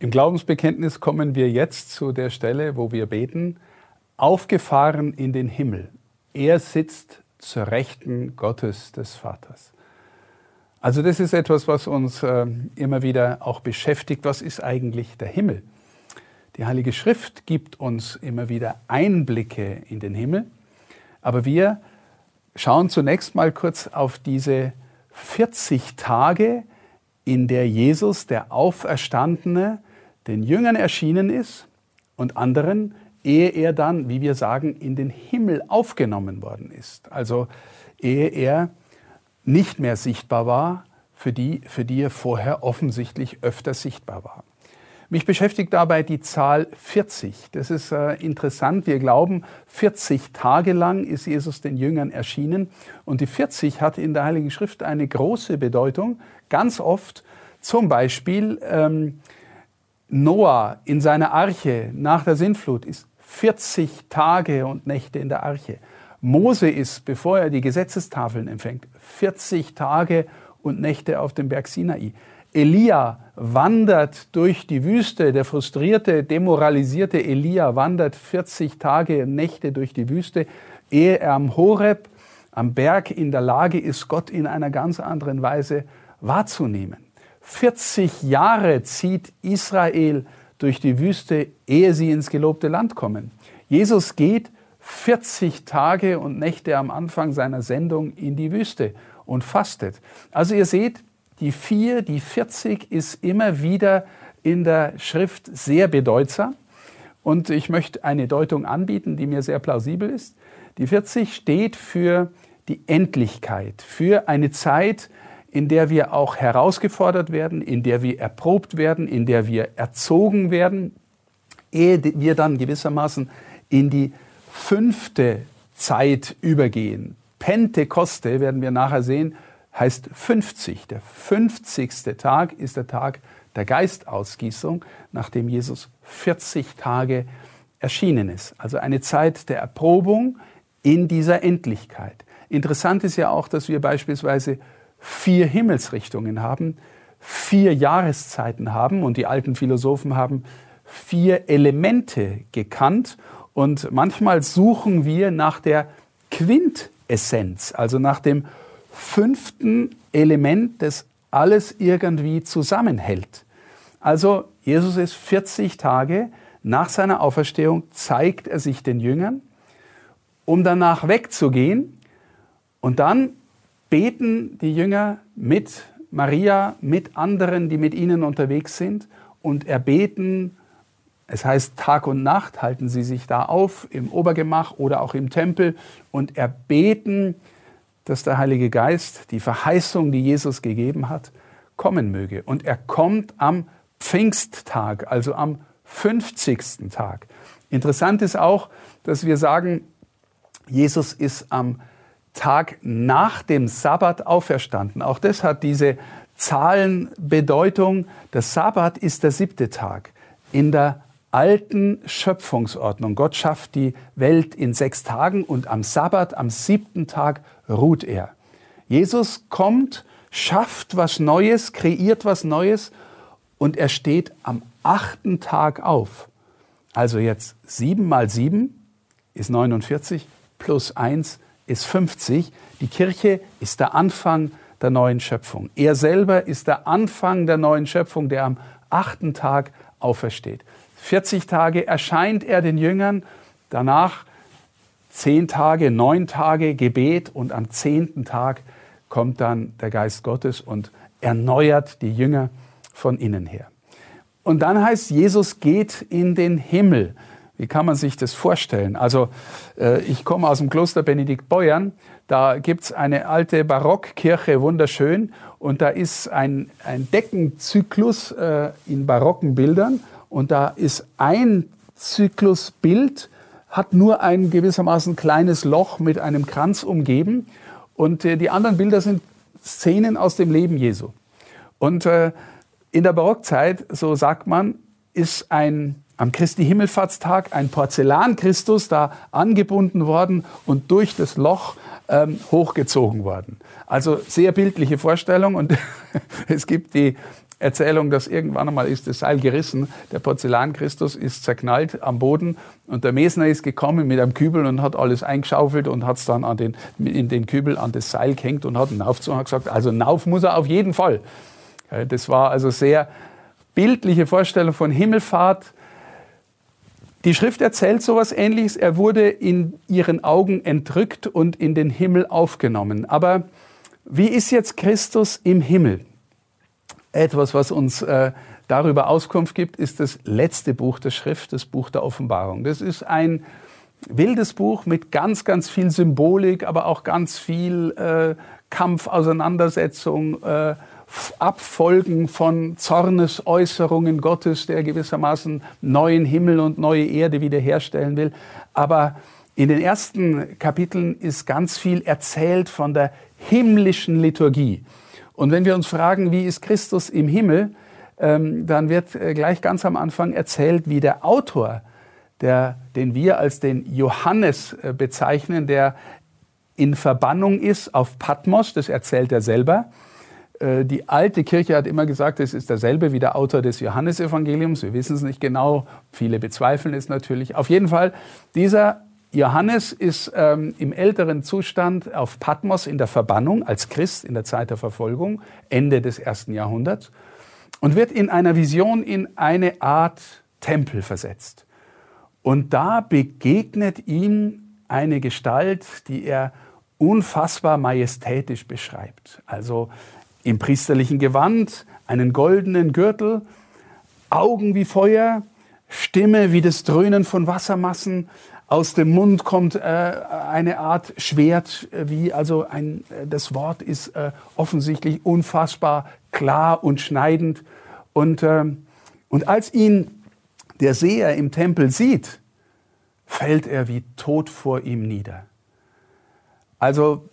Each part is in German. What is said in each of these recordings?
Im Glaubensbekenntnis kommen wir jetzt zu der Stelle, wo wir beten, aufgefahren in den Himmel. Er sitzt zur Rechten Gottes des Vaters. Also das ist etwas, was uns äh, immer wieder auch beschäftigt. Was ist eigentlich der Himmel? Die Heilige Schrift gibt uns immer wieder Einblicke in den Himmel, aber wir schauen zunächst mal kurz auf diese 40 Tage, in der Jesus, der Auferstandene, den Jüngern erschienen ist und anderen, ehe er dann, wie wir sagen, in den Himmel aufgenommen worden ist. Also ehe er nicht mehr sichtbar war, für die, für die er vorher offensichtlich öfter sichtbar war. Mich beschäftigt dabei die Zahl 40. Das ist äh, interessant. Wir glauben, 40 Tage lang ist Jesus den Jüngern erschienen. Und die 40 hat in der Heiligen Schrift eine große Bedeutung. Ganz oft zum Beispiel ähm, Noah in seiner Arche nach der Sintflut ist 40 Tage und Nächte in der Arche. Mose ist, bevor er die Gesetzestafeln empfängt, 40 Tage und Nächte auf dem Berg Sinai. Elia wandert durch die Wüste, der frustrierte, demoralisierte Elia wandert 40 Tage und Nächte durch die Wüste, ehe er am Horeb, am Berg in der Lage ist, Gott in einer ganz anderen Weise wahrzunehmen. 40 Jahre zieht Israel durch die Wüste, ehe sie ins gelobte Land kommen. Jesus geht 40 Tage und Nächte am Anfang seiner Sendung in die Wüste und fastet. Also ihr seht, die 4, die 40 ist immer wieder in der Schrift sehr bedeutsam. Und ich möchte eine Deutung anbieten, die mir sehr plausibel ist. Die 40 steht für die Endlichkeit, für eine Zeit, in der wir auch herausgefordert werden, in der wir erprobt werden, in der wir erzogen werden, ehe wir dann gewissermaßen in die fünfte Zeit übergehen. Pentekoste werden wir nachher sehen, heißt 50. Der 50. Tag ist der Tag der Geistausgießung, nachdem Jesus 40 Tage erschienen ist. Also eine Zeit der Erprobung in dieser Endlichkeit. Interessant ist ja auch, dass wir beispielsweise vier Himmelsrichtungen haben, vier Jahreszeiten haben und die alten Philosophen haben vier Elemente gekannt und manchmal suchen wir nach der Quintessenz, also nach dem fünften Element, das alles irgendwie zusammenhält. Also Jesus ist 40 Tage nach seiner Auferstehung, zeigt er sich den Jüngern, um danach wegzugehen und dann beten die Jünger mit Maria, mit anderen, die mit ihnen unterwegs sind und erbeten, es heißt Tag und Nacht, halten sie sich da auf im Obergemach oder auch im Tempel und erbeten, dass der Heilige Geist die Verheißung, die Jesus gegeben hat, kommen möge. Und er kommt am Pfingsttag, also am 50. Tag. Interessant ist auch, dass wir sagen, Jesus ist am Tag nach dem Sabbat auferstanden. Auch das hat diese Zahlenbedeutung. Der Sabbat ist der siebte Tag. In der alten Schöpfungsordnung. Gott schafft die Welt in sechs Tagen und am Sabbat, am siebten Tag, ruht er. Jesus kommt, schafft was Neues, kreiert was Neues und er steht am achten Tag auf. Also jetzt sieben mal sieben ist 49 plus eins ist 50. Die Kirche ist der Anfang der neuen Schöpfung. Er selber ist der Anfang der neuen Schöpfung, der am achten Tag aufersteht. 40 Tage erscheint er den Jüngern, danach zehn Tage, neun Tage Gebet und am zehnten Tag kommt dann der Geist Gottes und erneuert die Jünger von innen her. Und dann heißt, Jesus geht in den Himmel. Wie kann man sich das vorstellen? Also äh, ich komme aus dem Kloster Benedikt Beuern. Da gibt's eine alte Barockkirche, wunderschön. Und da ist ein, ein Deckenzyklus äh, in barocken Bildern. Und da ist ein Zyklusbild, hat nur ein gewissermaßen kleines Loch mit einem Kranz umgeben. Und äh, die anderen Bilder sind Szenen aus dem Leben Jesu. Und äh, in der Barockzeit, so sagt man, ist ein am Christi Himmelfahrtstag ein Porzellan-Christus da angebunden worden und durch das Loch ähm, hochgezogen worden. Also sehr bildliche Vorstellung und es gibt die Erzählung, dass irgendwann einmal ist das Seil gerissen, der Porzellan-Christus ist zerknallt am Boden und der Mesner ist gekommen mit einem Kübel und hat alles eingeschaufelt und hat es dann an den, in den Kübel an das Seil gehängt und hat einen Nauf und gesagt, also Nauf muss er auf jeden Fall. Das war also sehr bildliche Vorstellung von Himmelfahrt. Die Schrift erzählt sowas ähnliches. Er wurde in ihren Augen entrückt und in den Himmel aufgenommen. Aber wie ist jetzt Christus im Himmel? Etwas, was uns äh, darüber Auskunft gibt, ist das letzte Buch der Schrift, das Buch der Offenbarung. Das ist ein wildes Buch mit ganz, ganz viel Symbolik, aber auch ganz viel äh, Kampf, Auseinandersetzung, äh, Abfolgen von Zornesäußerungen Gottes, der gewissermaßen neuen Himmel und neue Erde wiederherstellen will. Aber in den ersten Kapiteln ist ganz viel erzählt von der himmlischen Liturgie. Und wenn wir uns fragen, wie ist Christus im Himmel, ähm, dann wird äh, gleich ganz am Anfang erzählt, wie der Autor, der, den wir als den Johannes äh, bezeichnen, der in Verbannung ist auf Patmos, das erzählt er selber. Äh, die alte Kirche hat immer gesagt, es ist derselbe wie der Autor des Johannesevangeliums. Wir wissen es nicht genau. Viele bezweifeln es natürlich. Auf jeden Fall, dieser Johannes ist ähm, im älteren Zustand auf Patmos in der Verbannung als Christ in der Zeit der Verfolgung, Ende des ersten Jahrhunderts, und wird in einer Vision in eine Art Tempel versetzt. Und da begegnet ihm eine Gestalt, die er unfassbar majestätisch beschreibt. Also im priesterlichen Gewand, einen goldenen Gürtel, Augen wie Feuer, Stimme wie das Dröhnen von Wassermassen, aus dem Mund kommt äh, eine Art Schwert, äh, wie also ein, äh, das Wort ist äh, offensichtlich unfassbar klar und schneidend. Und, äh, und als ihn der Seher im Tempel sieht, fällt er wie tot vor ihm nieder. Also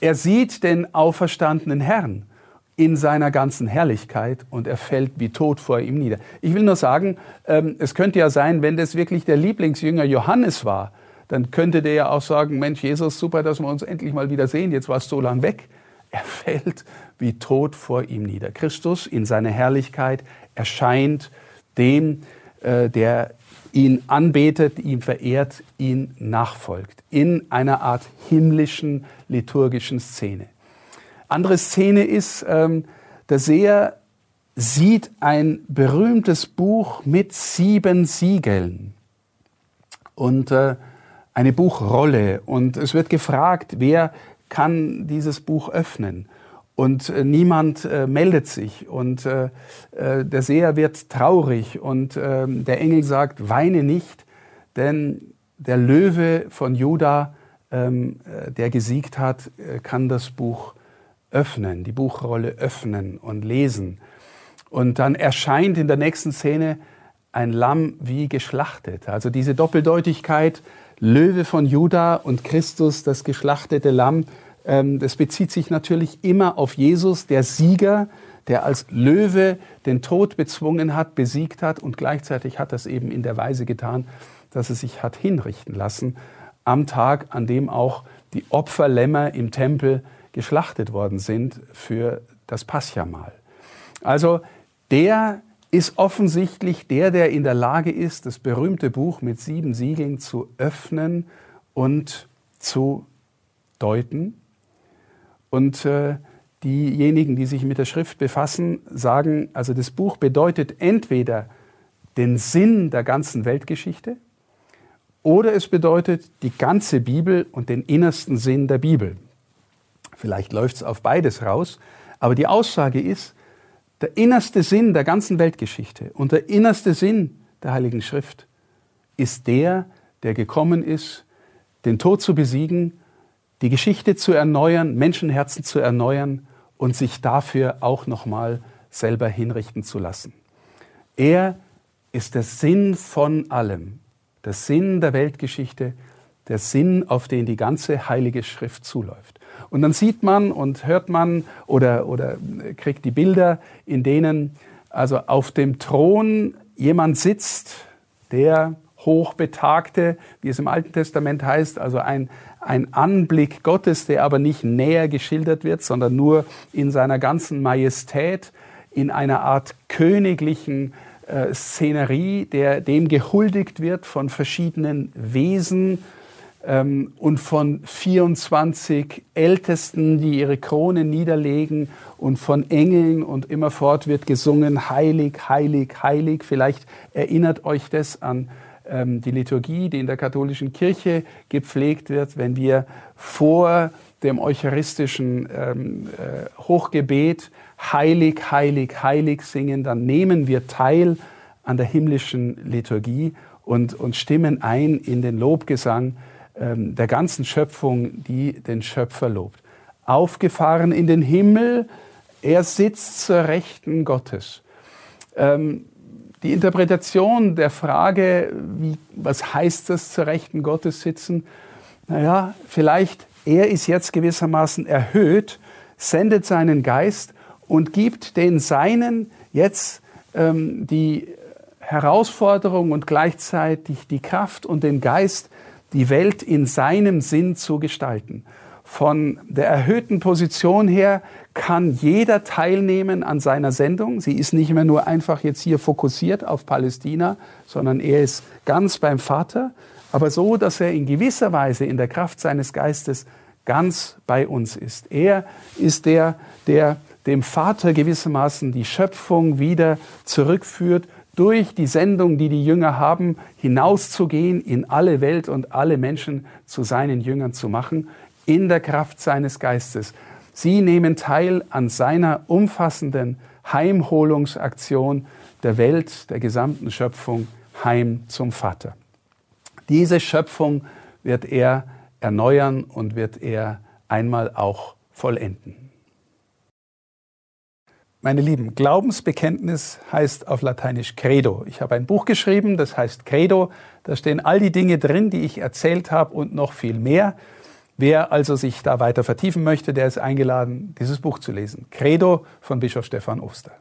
er sieht den auferstandenen Herrn in seiner ganzen Herrlichkeit und er fällt wie tot vor ihm nieder. Ich will nur sagen, ähm, es könnte ja sein, wenn das wirklich der Lieblingsjünger Johannes war, dann könnte der ja auch sagen, Mensch, Jesus, super, dass wir uns endlich mal wieder sehen, jetzt warst du so lang weg. Er fällt wie tot vor ihm nieder. Christus in seiner Herrlichkeit erscheint dem, äh, der ihn anbetet, ihn verehrt, ihn nachfolgt, in einer Art himmlischen liturgischen Szene. Andere Szene ist, ähm, der Seher sieht ein berühmtes Buch mit sieben Siegeln und äh, eine Buchrolle. Und es wird gefragt, wer kann dieses Buch öffnen? Und äh, niemand äh, meldet sich. Und äh, äh der Seher wird traurig. Und ähm, der Engel sagt, weine nicht, denn der Löwe von Juda, ähm, äh, der gesiegt hat, kann das Buch öffnen öffnen, die Buchrolle öffnen und lesen. Und dann erscheint in der nächsten Szene ein Lamm wie geschlachtet. Also diese Doppeldeutigkeit, Löwe von Juda und Christus, das geschlachtete Lamm, ähm, das bezieht sich natürlich immer auf Jesus, der Sieger, der als Löwe den Tod bezwungen hat, besiegt hat und gleichzeitig hat das eben in der Weise getan, dass er sich hat hinrichten lassen am Tag, an dem auch die Opferlämmer im Tempel geschlachtet worden sind für das Paschamal. Also der ist offensichtlich der, der in der Lage ist, das berühmte Buch mit sieben Siegeln zu öffnen und zu deuten. Und äh, diejenigen, die sich mit der Schrift befassen, sagen, also das Buch bedeutet entweder den Sinn der ganzen Weltgeschichte oder es bedeutet die ganze Bibel und den innersten Sinn der Bibel. Vielleicht läuft es auf beides raus. Aber die Aussage ist, der innerste Sinn der ganzen Weltgeschichte und der innerste Sinn der Heiligen Schrift ist der, der gekommen ist, den Tod zu besiegen, die Geschichte zu erneuern, Menschenherzen zu erneuern und sich dafür auch nochmal selber hinrichten zu lassen. Er ist der Sinn von allem, der Sinn der Weltgeschichte, der Sinn, auf den die ganze Heilige Schrift zuläuft. Und dann sieht man und hört man oder, oder kriegt die Bilder, in denen also auf dem Thron jemand sitzt, der Hochbetagte, wie es im Alten Testament heißt, also ein, ein Anblick Gottes, der aber nicht näher geschildert wird, sondern nur in seiner ganzen Majestät, in einer Art königlichen äh, Szenerie, der, dem gehuldigt wird von verschiedenen Wesen und von 24 Ältesten, die ihre Krone niederlegen und von Engeln und immerfort wird gesungen, heilig, heilig, heilig. Vielleicht erinnert euch das an ähm, die Liturgie, die in der katholischen Kirche gepflegt wird, wenn wir vor dem eucharistischen ähm, äh, Hochgebet heilig, heilig, heilig singen, dann nehmen wir teil an der himmlischen Liturgie und, und stimmen ein in den Lobgesang ähm, der ganzen Schöpfung, die den Schöpfer lobt. Aufgefahren in den Himmel, er sitzt zur Rechten Gottes. Ähm, die Interpretation der Frage, wie, was heißt das zur Rechten Gottes sitzen? Naja, vielleicht er ist jetzt gewissermaßen erhöht, sendet seinen Geist und gibt den Seinen jetzt ähm, die Herausforderung und gleichzeitig die Kraft und den Geist, die Welt in seinem Sinn zu gestalten. Von der erhöhten Position her kann jeder teilnehmen an seiner Sendung. Sie ist nicht mehr nur einfach jetzt hier fokussiert auf Palästina, sondern er ist ganz beim Vater, aber so, dass er in gewisser Weise in der Kraft seines Geistes ganz bei uns ist. Er ist der, der dem Vater gewissermaßen die Schöpfung wieder zurückführt, durch die Sendung, die die Jünger haben, hinauszugehen in alle Welt und alle Menschen zu seinen Jüngern zu machen in der Kraft seines Geistes. Sie nehmen teil an seiner umfassenden Heimholungsaktion der Welt, der gesamten Schöpfung heim zum Vater. Diese Schöpfung wird er erneuern und wird er einmal auch vollenden. Meine Lieben, Glaubensbekenntnis heißt auf Lateinisch Credo. Ich habe ein Buch geschrieben, das heißt Credo. Da stehen all die Dinge drin, die ich erzählt habe und noch viel mehr. Wer also sich da weiter vertiefen möchte, der ist eingeladen, dieses Buch zu lesen. Credo von Bischof Stefan Oster.